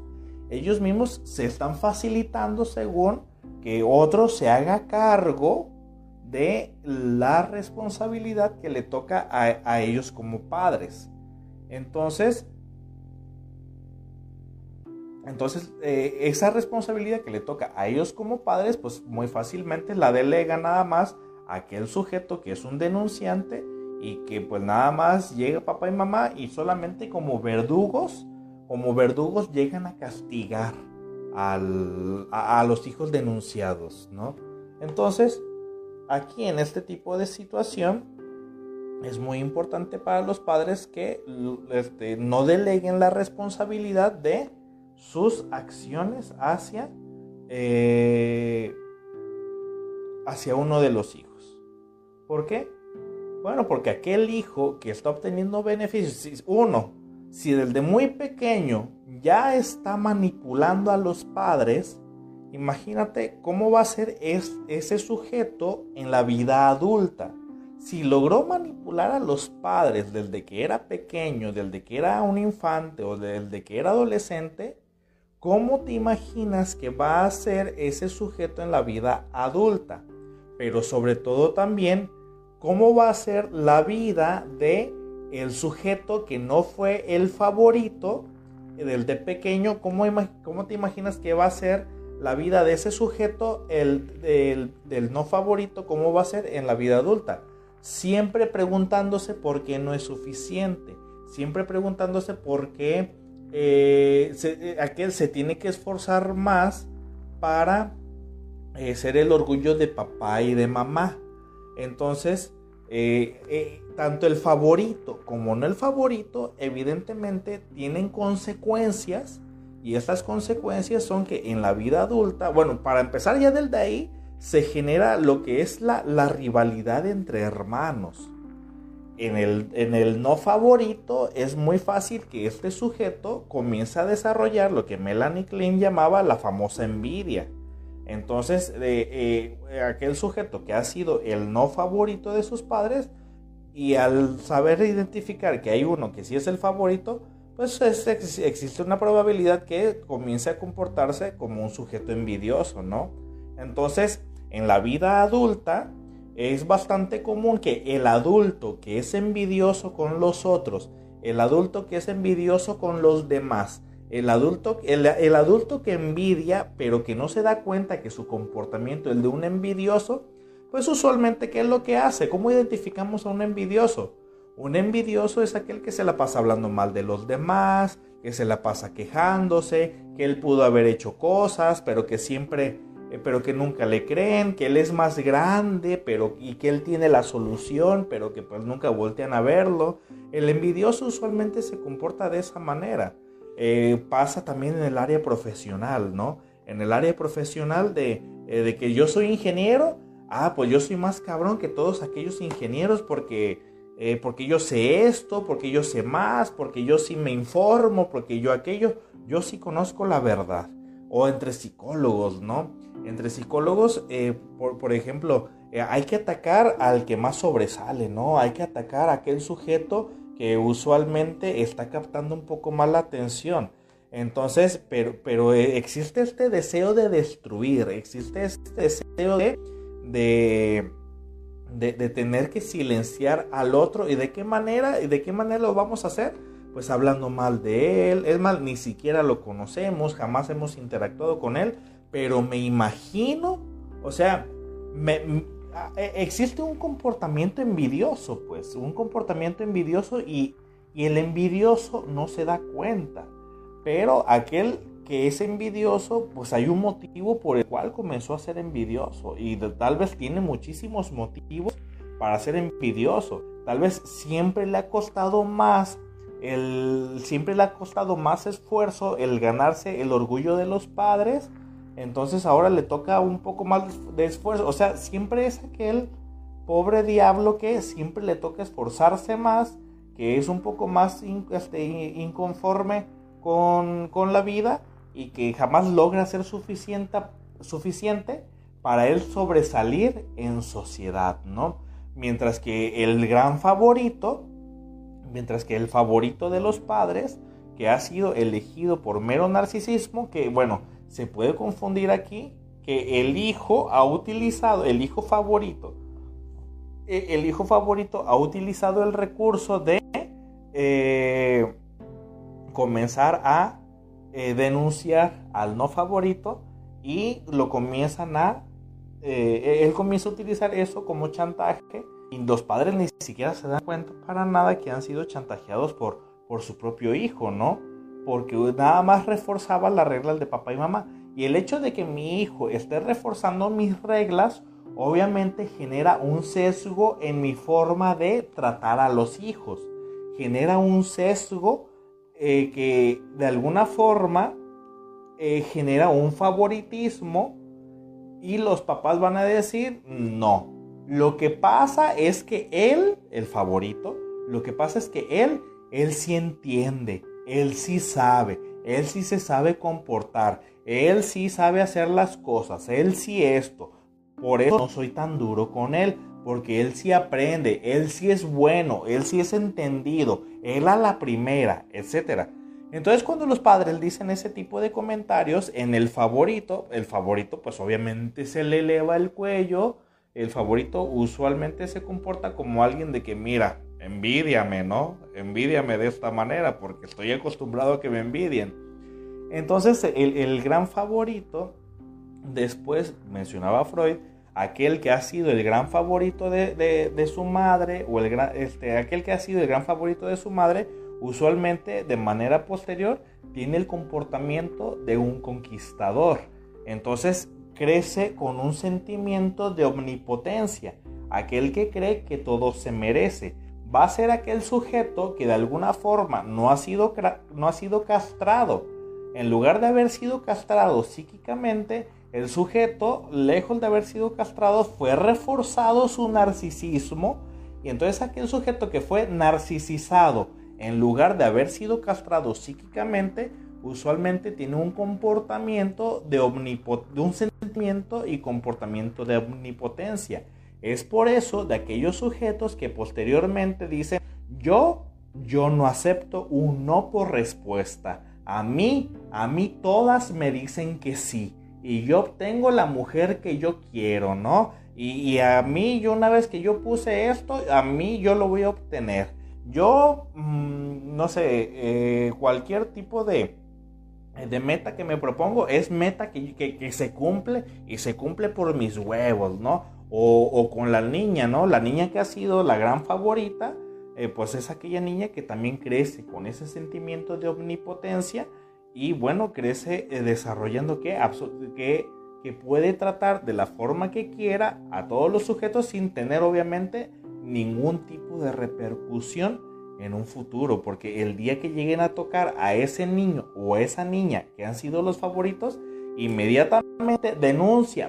ellos mismos se están facilitando según que otro se haga cargo de la responsabilidad que le toca a, a ellos como padres. Entonces, Entonces, eh, esa responsabilidad que le toca a ellos como padres, pues muy fácilmente la delega nada más a aquel sujeto que es un denunciante y que pues nada más llega papá y mamá y solamente como verdugos, como verdugos llegan a castigar a, los hijos denunciados, ¿no? Entonces, aquí en este tipo de situación es muy importante para los padres que este, no deleguen la responsabilidad de sus acciones hacia, eh, hacia uno de los hijos. ¿Por qué? Bueno, porque aquel hijo que está obteniendo beneficios, uno, si desde muy pequeño ya está manipulando a los padres, imagínate cómo va a ser ese sujeto en la vida adulta. Si logró manipular a los padres desde que era pequeño, desde que era un infante o desde que era adolescente, ¿cómo te imaginas que va a ser ese sujeto en la vida adulta? Pero sobre todo también, ¿cómo va a ser la vida de el sujeto que no fue el favorito del de pequeño, ¿cómo, ¿cómo, te imaginas que va a ser la vida de ese sujeto, el, del no favorito, cómo va a ser en la vida adulta? Siempre preguntándose por qué no es suficiente, siempre preguntándose por qué eh, se, eh, aquel se tiene que esforzar más para eh, ser el orgullo de papá y de mamá. Entonces, tanto el favorito como no el favorito, evidentemente tienen consecuencias. Y estas consecuencias son que en la vida adulta, bueno, para empezar ya del de ahí, se genera lo que es la, la rivalidad entre hermanos. En el, en el, no favorito es muy fácil que este sujeto comience a desarrollar lo que Melanie Klein llamaba la famosa envidia. Entonces, eh, aquel sujeto que ha sido el no favorito de sus padres, y al saber identificar que hay uno que sí es el favorito, pues existe una probabilidad que comience a comportarse como un sujeto envidioso, ¿no? Entonces, en la vida adulta es bastante común que el adulto que es envidioso con los otros, el adulto que es envidioso con los demás, el adulto, el, adulto que envidia pero que no se da cuenta que su comportamiento es el de un envidioso, pues usualmente, ¿qué es lo que hace? ¿Cómo identificamos a un envidioso? Un envidioso es aquel que se la pasa hablando mal de los demás, que se la pasa quejándose, que él pudo haber hecho cosas, pero que siempre, pero que nunca le creen, que él es más grande, pero y que él tiene la solución, pero que pues nunca voltean a verlo. El envidioso usualmente se comporta de esa manera. Eh, pasa también en el área profesional, ¿no? En el área profesional de, eh, de que yo soy ingeniero ah, pues yo soy más cabrón que todos aquellos ingenieros porque, eh, porque yo sé esto, porque yo sé más, porque yo sí me informo, porque yo aquello, yo sí conozco la verdad. O entre psicólogos, ¿no? Entre psicólogos, eh, por, ejemplo, eh, hay que atacar al que más sobresale, ¿no? Hay que atacar a aquel sujeto que usualmente está captando un poco más la atención. Entonces, pero, pero existe este deseo de destruir, existe este deseo de de, de, tener que silenciar al otro y de qué manera y de qué manera lo vamos a hacer pues hablando mal de él es mal ni siquiera lo conocemos jamás hemos interactuado con él pero me imagino o sea e, existe un comportamiento envidioso pues un comportamiento envidioso y, y el envidioso no se da cuenta pero aquel que es envidioso, pues hay un motivo por el cual comenzó a ser envidioso y tal vez tiene muchísimos motivos para ser envidioso. Tal vez siempre le ha costado más el siempre le ha costado más esfuerzo el ganarse el orgullo de los padres, entonces ahora le toca un poco más de esfuerzo, o sea, siempre es aquel pobre diablo que siempre le toca esforzarse más, que es un poco más este, inconforme con, con la vida y que jamás logra ser suficiente, suficiente para él sobresalir en sociedad, ¿no? Mientras que el gran favorito, mientras que el favorito de los padres, que ha sido elegido por mero narcisismo, que bueno, se puede confundir aquí, que el hijo ha utilizado, el hijo favorito, e, el hijo favorito ha utilizado el recurso de eh, comenzar a eh, denunciar al no favorito y lo comienzan a, eh, él comienza a utilizar eso como chantaje y los padres ni siquiera se dan cuenta para nada que han sido chantajeados por, por su propio hijo, ¿no? Porque nada más reforzaba las reglas de papá y mamá. Y el hecho de que mi hijo esté reforzando mis reglas, obviamente genera un sesgo en mi forma de tratar a los hijos. Genera un sesgo eh, que de alguna forma eh, genera un favoritismo y los papás van a decir no. Lo que pasa es que él, el favorito, lo que pasa es que él, él sí entiende, él sí sabe, él sí se sabe comportar, él sí sabe hacer las cosas, él sí esto. Por eso no soy tan duro con él, porque él sí aprende, él sí es bueno, él sí es entendido, él a la primera, etcétera. Entonces cuando los padres dicen ese tipo de comentarios en el favorito, el favorito pues obviamente se le eleva el cuello, el favorito usualmente se comporta como alguien de que mira, envidiame, ¿no? Envidiame de esta manera porque estoy acostumbrado a que me envidien. Entonces el, gran favorito, después mencionaba Freud, aquel que ha sido el gran favorito de, su madre o el este, aquel que ha sido el gran favorito de su madre, usualmente de manera posterior tiene el comportamiento de un conquistador. Entonces crece con un sentimiento de omnipotencia, aquel que cree que todo se merece. Va a ser aquel sujeto que de alguna forma no ha sido, no ha sido castrado. En lugar de haber sido castrado psíquicamente, el sujeto, lejos de haber sido castrado, fue reforzado su narcisismo. Y entonces aquel sujeto que fue narcisizado, en lugar de haber sido castrado psíquicamente, usualmente tiene un comportamiento de, de y comportamiento de omnipotencia. Es por eso de aquellos sujetos que posteriormente dicen, yo, yo no acepto un no por respuesta. A mí, a mí todas me dicen que sí. Y yo obtengo la mujer que yo quiero, ¿no? Y, a mí, yo una vez que yo puse esto, a mí yo lo voy a obtener. Yo, mm, no sé, eh, cualquier tipo de, de meta que me propongo es meta que, se cumple y se cumple por mis huevos, ¿no? O, con la niña, ¿no? La niña que ha sido la gran favorita, eh, pues es aquella niña que también crece con ese sentimiento de omnipotencia y bueno, crece eh, desarrollando que, que, puede tratar de la forma que quiera a todos los sujetos sin tener obviamente ningún tipo de repercusión en un futuro, porque el día que lleguen a tocar a ese niño o a esa niña que han sido los favoritos, inmediatamente denuncia,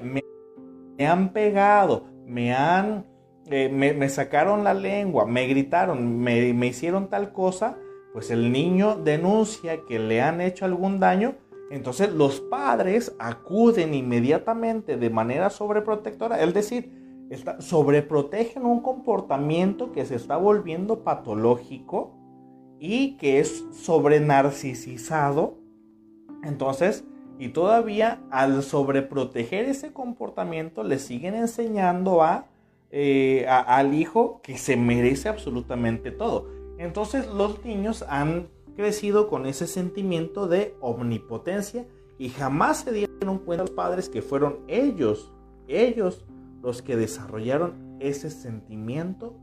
me, han pegado, me han, eh, me, sacaron la lengua, me gritaron, me, me hicieron tal cosa, pues el niño denuncia que le han hecho algún daño, entonces los padres acuden inmediatamente de manera sobreprotectora, es decir, sobreprotegen un comportamiento que se está volviendo patológico y que es sobrenarcisizado. Entonces, y todavía al sobreproteger ese comportamiento le siguen enseñando a, eh, al hijo que se merece absolutamente todo. Entonces los niños han crecido con ese sentimiento de omnipotencia y jamás se dieron cuenta los padres que fueron ellos, ellos los que desarrollaron ese sentimiento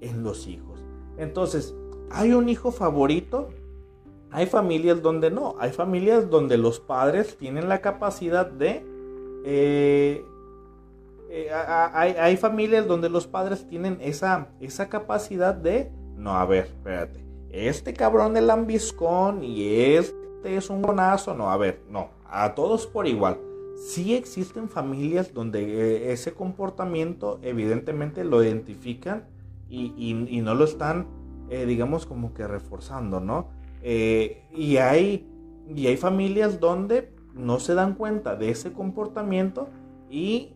en los hijos. Entonces, ¿hay un hijo favorito? Hay familias donde no, hay familias donde los padres tienen la capacidad de... Eh, eh, hay, familias donde los padres tienen esa, esa capacidad de... No, a ver, espérate. Este cabrón del lambiscón y este es un bonazo. No, a ver, no. A todos por igual sí existen familias donde eh, ese comportamiento evidentemente lo identifican y, no lo están, digamos, como que reforzando, ¿no? Eh, y, hay, y hay familias donde no se dan cuenta de ese comportamiento y,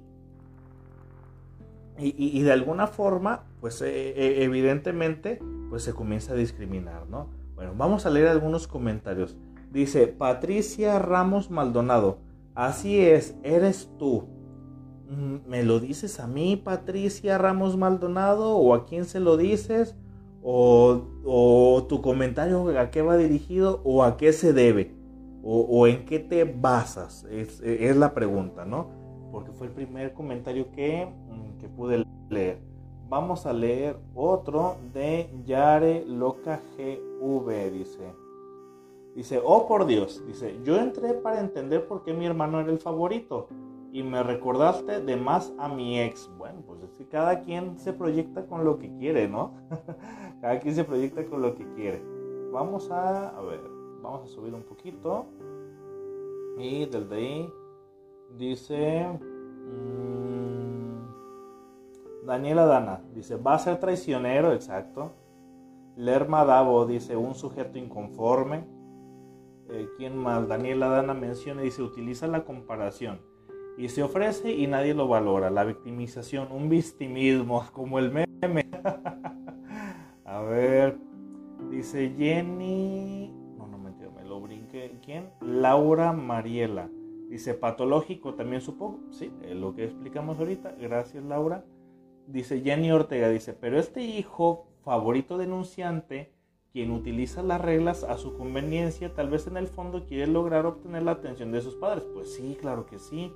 y, de alguna forma, pues evidentemente, pues se comienza a discriminar, ¿no? Bueno, vamos a leer algunos comentarios. Dice Patricia Ramos Maldonado. Así es, eres tú. Mm, ¿Me lo dices a mí, Patricia Ramos Maldonado? ¿O a quién se lo dices? ¿O, tu comentario a qué va dirigido? ¿O a qué se debe? o, en qué te basas? Es, es, la pregunta, ¿no? Porque fue el primer comentario que, mm, que pude leer. Vamos a leer otro de Yare Loca GV, dice. Dice, oh por Dios, dice, yo entré para entender por qué mi hermano era el favorito y me recordaste de más a mi ex. Bueno, pues es que cada quien se proyecta con lo que quiere, ¿no? cada quien se proyecta con lo que quiere. Vamos a, a ver, vamos a subir un poquito. Y desde ahí dice mmm, Daniela Dana, dice, va a ser traicionero, exacto. Lerma Davo dice, un sujeto inconforme. Eh, ¿Quién más? Daniela Dana menciona y dice, utiliza la comparación. Y se ofrece y nadie lo valora. La victimización, un victimismo, como el meme. a ver, dice Jenny ¿Quién? Laura Mariela. Dice, patológico también supongo. Sí, lo que explicamos ahorita. Gracias, Laura. Dice Jenny Ortega, dice, pero este hijo favorito denunciante, quien utiliza las reglas a su conveniencia, tal vez en el fondo quiere lograr obtener la atención de sus padres. Pues sí, claro que sí.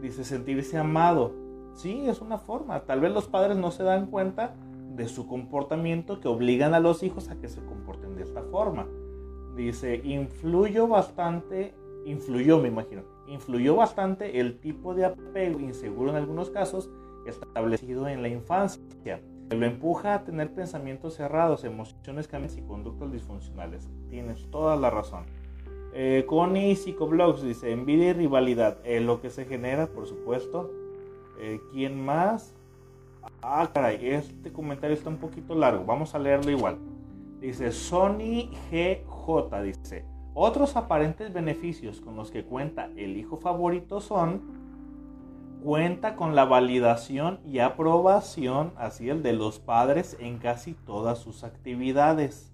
Dice, sentirse amado. Sí, es una forma. Tal vez los padres no se dan cuenta de su comportamiento que obligan a los hijos a que se comporten de esta forma. Dice, influyó bastante, influyó me imagino, influyó bastante el tipo de apego inseguro en algunos casos establecido en la infancia. Lo empuja a tener pensamientos cerrados, emociones cambiantes y conductas disfuncionales. Tienes toda la razón. Eh, Connie Psicoblogs dice, envidia y rivalidad. Eh, lo que se genera, por supuesto. Eh, ¿Quién más? Ah, caray, este comentario está un poquito largo. Vamos a leerlo igual. Dice Sony GJ, dice, otros aparentes beneficios con los que cuenta el hijo favorito son, cuenta con la validación y aprobación, así el de los padres en casi todas sus actividades.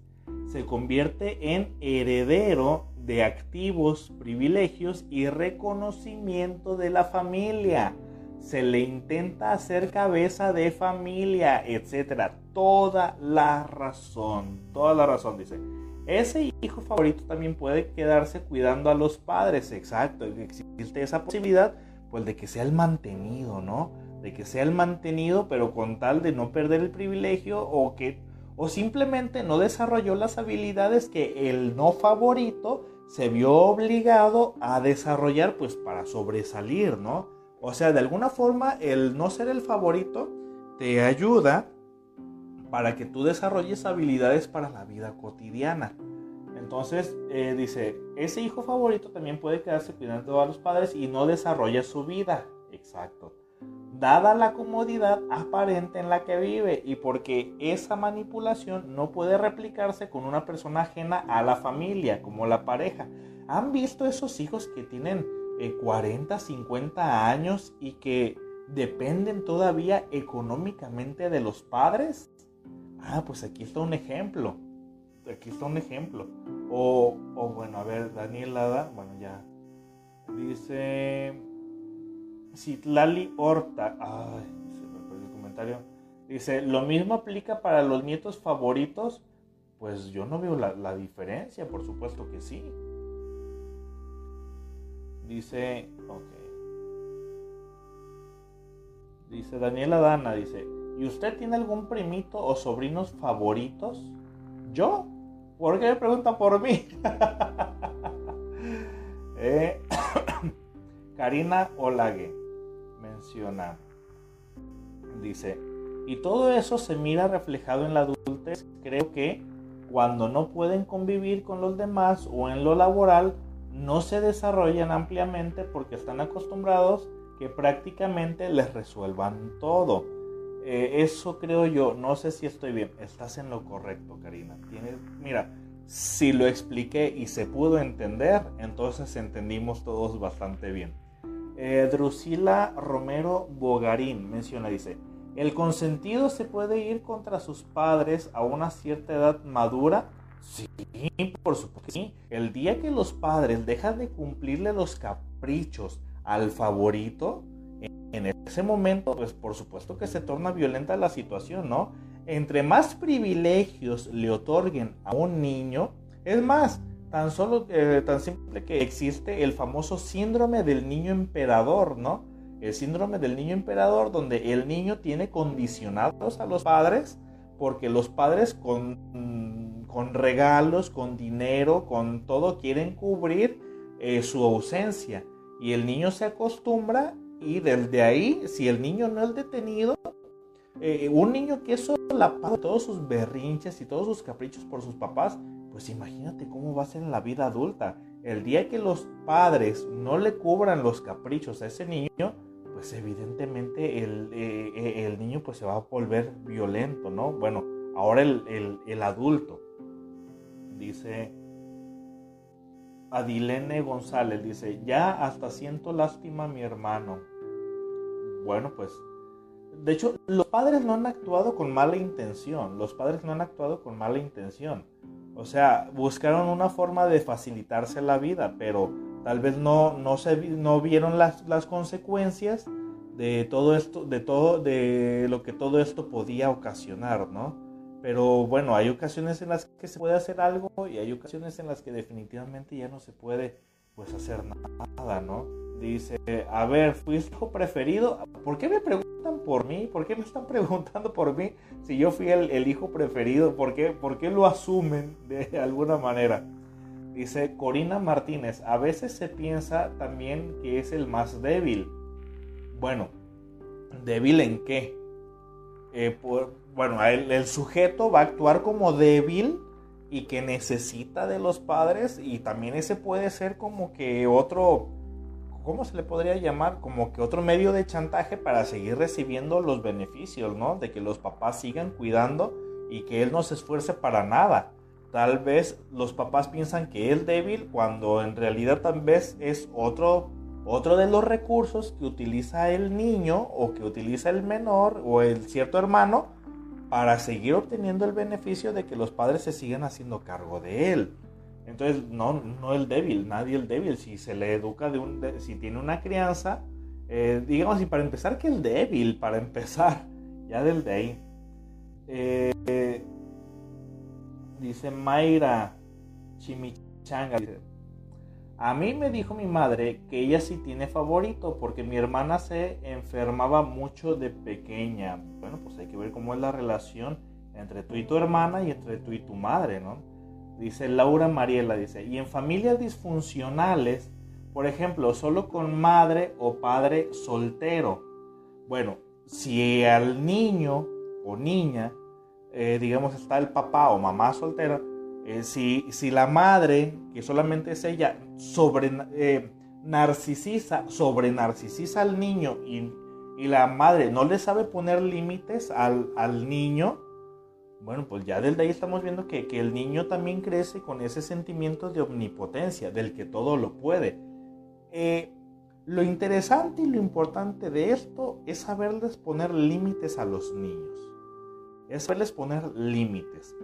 Se convierte en heredero de activos, privilegios y reconocimiento de la familia se le intenta hacer cabeza de familia, etcétera. Toda la razón, toda la razón, dice. Ese hijo favorito también puede quedarse cuidando a los padres, exacto. Existe esa posibilidad, pues de que sea el mantenido, ¿no? De que sea el mantenido, pero con tal de no perder el privilegio o que o simplemente no desarrolló las habilidades que el no favorito se vio obligado a desarrollar pues para sobresalir, ¿no? O sea, de alguna forma el no ser el favorito te ayuda para que tú desarrolles habilidades para la vida cotidiana. Entonces, eh, dice, ese hijo favorito también puede quedarse cuidando a los padres y no desarrolla su vida. Exacto. Dada la comodidad aparente en la que vive y porque esa manipulación no puede replicarse con una persona ajena a la familia, como la pareja. ¿Han visto esos hijos que tienen 40, eh, 50 años y que dependen todavía económicamente de los padres? Ah, pues aquí está un ejemplo. Aquí está un ejemplo. O, bueno, a ver, Daniel Lada, bueno, ya. Dice Citlali Horta. Ay, se me perdió el comentario. Dice, lo mismo aplica para los nietos favoritos. Pues yo no veo la, la diferencia, por supuesto que sí. Dice, ok. Dice Daniela Dana, dice, ¿y usted tiene algún primito o sobrinos favoritos? ¿Yo? ¿Por qué me pregunta por mí? Eh, Karina Olague menciona, dice, y todo eso se mira reflejado en la adultez. Creo que cuando no pueden convivir con los demás o en lo laboral, no se desarrollan ampliamente porque están acostumbrados que prácticamente les resuelvan todo. Eh, eso creo yo, no sé si estoy bien, estás en lo correcto, Karina. Tienes, mira, si lo expliqué y se pudo entender, entonces entendimos todos bastante bien. Eh, Drusila Romero Bogarín menciona, dice, el consentido se puede ir contra sus padres a una cierta edad madura Sí, por supuesto sí. El día que los padres dejan de cumplirle los caprichos al favorito, en ese momento, pues por supuesto que se torna violenta la situación, ¿no? Entre más privilegios le otorguen a un niño, es más, tan solo, eh, tan simple que existe el famoso síndrome del niño emperador, ¿no? El síndrome del niño emperador donde el niño tiene condicionados a los padres porque los padres con, con regalos, con dinero, con todo quieren cubrir eh, su ausencia y el niño se acostumbra y desde ahí, si el niño no es detenido, eh, un niño que eso la todos sus berrinches y todos sus caprichos por sus papás, pues imagínate cómo va a ser en la vida adulta. El día que los padres no le cubran los caprichos a ese niño, pues evidentemente el, eh, eh, el niño pues se va a volver violento, ¿no? Bueno, ahora el, el adulto, dice Adilene González, dice, ya hasta siento lástima a mi hermano. Bueno, pues de hecho, los padres no han actuado con mala intención. Los padres no han actuado con mala intención. O sea, buscaron una forma de facilitarse la vida, pero tal vez no, no, se, no vieron las, las consecuencias de todo esto, de todo, de lo que todo esto podía ocasionar, ¿no? Pero bueno, hay ocasiones en las que se puede hacer algo y hay ocasiones en las que definitivamente ya no se puede pues hacer nada, ¿no? Dice, a ver, ¿fuiste hijo preferido? ¿Por qué me por mí? ¿Por qué me están preguntando por mí si yo fui el, hijo preferido? ¿Por qué, ¿Por qué lo asumen de alguna manera? Dice Corina Martínez, a veces se piensa también que es el más débil. Bueno, ¿débil en qué? Eh, bueno, el, el sujeto va a actuar como débil y que necesita de los padres y también ese puede ser como que otro, ¿cómo se le podría llamar? Como que otro medio de chantaje para seguir recibiendo los beneficios, ¿no? De que los papás sigan cuidando y que él no se esfuerce para nada. Tal vez los papás piensan que es débil cuando en realidad tal vez es otro, otro de los recursos que utiliza el niño o que utiliza el menor o el cierto hermano para seguir obteniendo el beneficio de que los padres se sigan haciendo cargo de él. Entonces, no, no el débil, nadie el débil. Si se le educa de un, si tiene una crianza, eh, digamos, y para empezar, que el débil, para empezar, ya del de ahí. Eh, dice Mayra Chimichanga, a mí me dijo mi madre que ella sí tiene favorito porque mi hermana se enfermaba mucho de pequeña. Bueno, pues hay que ver cómo es la relación entre tú y tu hermana y entre tú y tu madre, ¿no? Dice Laura Mariela, dice, y en familias disfuncionales, por ejemplo, solo con madre o padre soltero. Bueno, si al niño o niña, eh, digamos, está el papá o mamá soltera, eh, si, si, la madre, que solamente es ella, sobre, eh, narcisiza, sobre narcisiza al niño y, la madre no le sabe poner límites al, al, niño, bueno, pues ya desde ahí estamos viendo que, que, el niño también crece con ese sentimiento de omnipotencia, del que todo lo puede. Eh, lo interesante y lo importante de esto es saberles poner límites a los niños. Es saberles poner límites.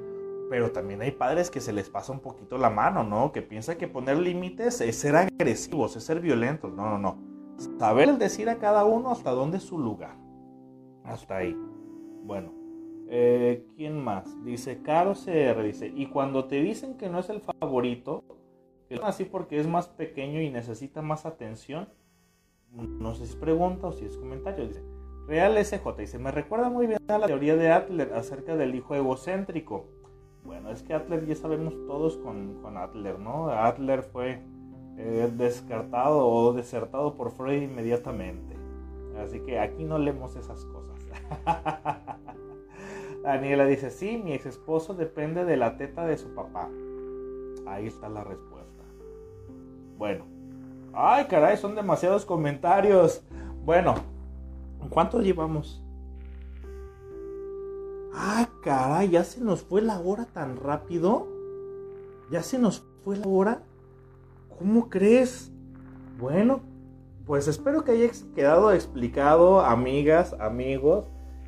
Pero también hay padres que se les pasa un poquito la mano, ¿no? Que piensan que poner límites es ser agresivos, es ser violentos. No, no, no. Saber decir a cada uno hasta dónde es su lugar. Hasta ahí. Bueno. Eh, ¿Quién más? Dice Caro CR, dice, y cuando te dicen que no es el favorito, que es así porque es más pequeño y necesita más atención, no sé si es pregunta o si es comentario, dice, Real SJ, dice, me recuerda muy bien a la teoría de Adler acerca del hijo egocéntrico. Bueno, es que Adler ya sabemos todos con, con Adler, ¿no? Adler fue eh, descartado o desertado por Freud inmediatamente. Así que aquí no leemos esas cosas. Daniela dice, sí, mi ex esposo depende de la teta de su papá. Ahí está la respuesta. Bueno. Ay, caray, son demasiados comentarios. Bueno, ¿cuánto llevamos? Ah, caray, ya se nos fue la hora tan rápido. Ya se nos fue la hora. ¿Cómo crees? Bueno, pues espero que haya quedado explicado, amigas, amigos.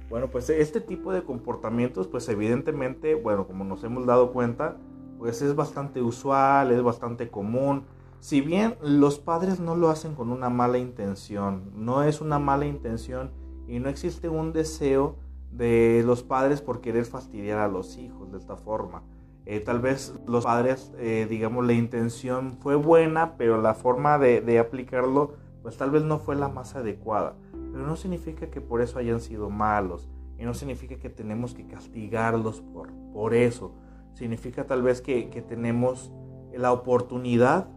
Bueno, pues este tipo de comportamientos, pues evidentemente, bueno, como nos hemos dado cuenta, pues es bastante usual, es bastante común. Si bien los padres no lo hacen con una mala intención, no es una mala intención y no existe un deseo de los padres por querer fastidiar a los hijos de esta forma. Eh, tal vez los padres, eh, digamos, la intención fue buena, pero la forma de, de, aplicarlo, pues tal vez no fue la más adecuada. Pero no significa que por eso hayan sido malos. Y no significa que tenemos que castigarlos por, por eso. Significa tal vez que, que tenemos la oportunidad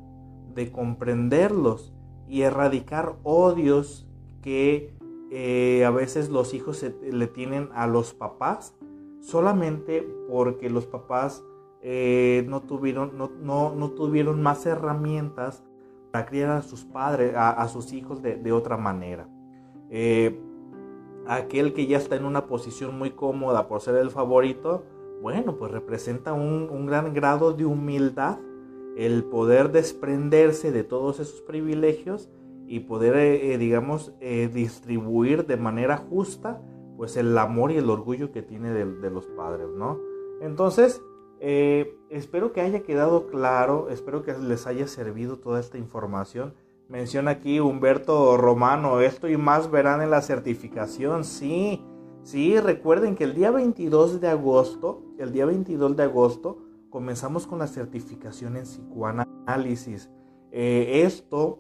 de comprenderlos y erradicar odios que eh, a veces los hijos le tienen a los papás solamente porque los papás eh, no, tuvieron, no, no, tuvieron más herramientas para criar a sus padres, a, sus hijos de, otra manera. Eh, aquel que ya está en una posición muy cómoda por ser el favorito, bueno, pues representa un, un gran grado de humildad el poder desprenderse de todos esos privilegios y poder, eh, eh, digamos, eh, distribuir de manera justa, pues el amor y el orgullo que tiene de, los padres, ¿no? Entonces, espero que haya quedado claro, espero que les haya servido toda esta información. Menciona aquí Humberto Romano, esto y más verán en la certificación, sí, sí, recuerden que el día 22 de agosto, el día 22 de agosto, comenzamos con la certificación en psicoanálisis. Eh, esto,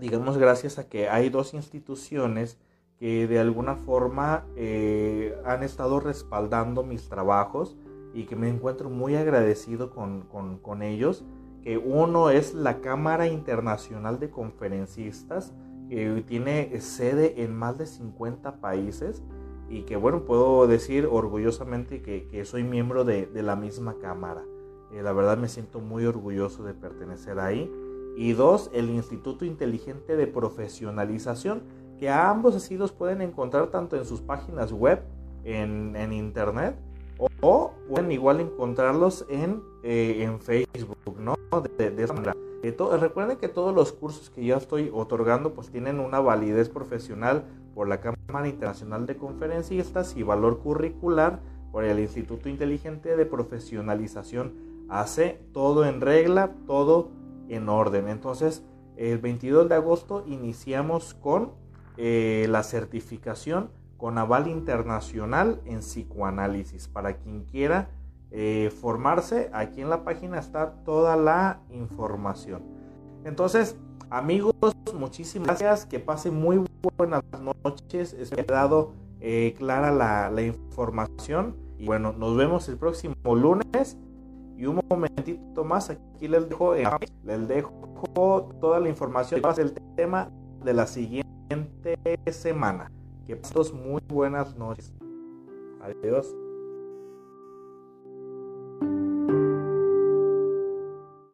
digamos, gracias a que hay dos instituciones que de alguna forma eh, han estado respaldando mis trabajos y que me encuentro muy agradecido con, con, ellos. Que uno es la Cámara Internacional de Conferencistas, que tiene sede en más de 50 países y que bueno, puedo decir orgullosamente que, soy miembro de, la misma cámara. Eh, la verdad me siento muy orgulloso de pertenecer ahí. Y dos, el Instituto Inteligente de Profesionalización, que a ambos así los pueden encontrar tanto en sus páginas web, en, internet, o, pueden igual encontrarlos en, eh, en Facebook, ¿no? De, de esa manera. Eh, recuerden que todos los cursos que yo estoy otorgando pues tienen una validez profesional por la Cámara Internacional de Conferencistas y valor curricular por el Instituto Inteligente de Profesionalización. Hace todo en regla, todo en orden. Entonces, el 22 de agosto iniciamos con eh, la certificación con aval internacional en psicoanálisis. Para quien quiera eh, formarse, aquí en la página está toda la información. Entonces, amigos, muchísimas gracias. Que pasen muy buenas noches. Espero que dado eh, clara la, información. Y bueno, nos vemos el próximo lunes. Y un momentito más, aquí les dejo, eh, les dejo toda la información el tema de la siguiente semana. Que pasen muy buenas noches. Adiós. thank you.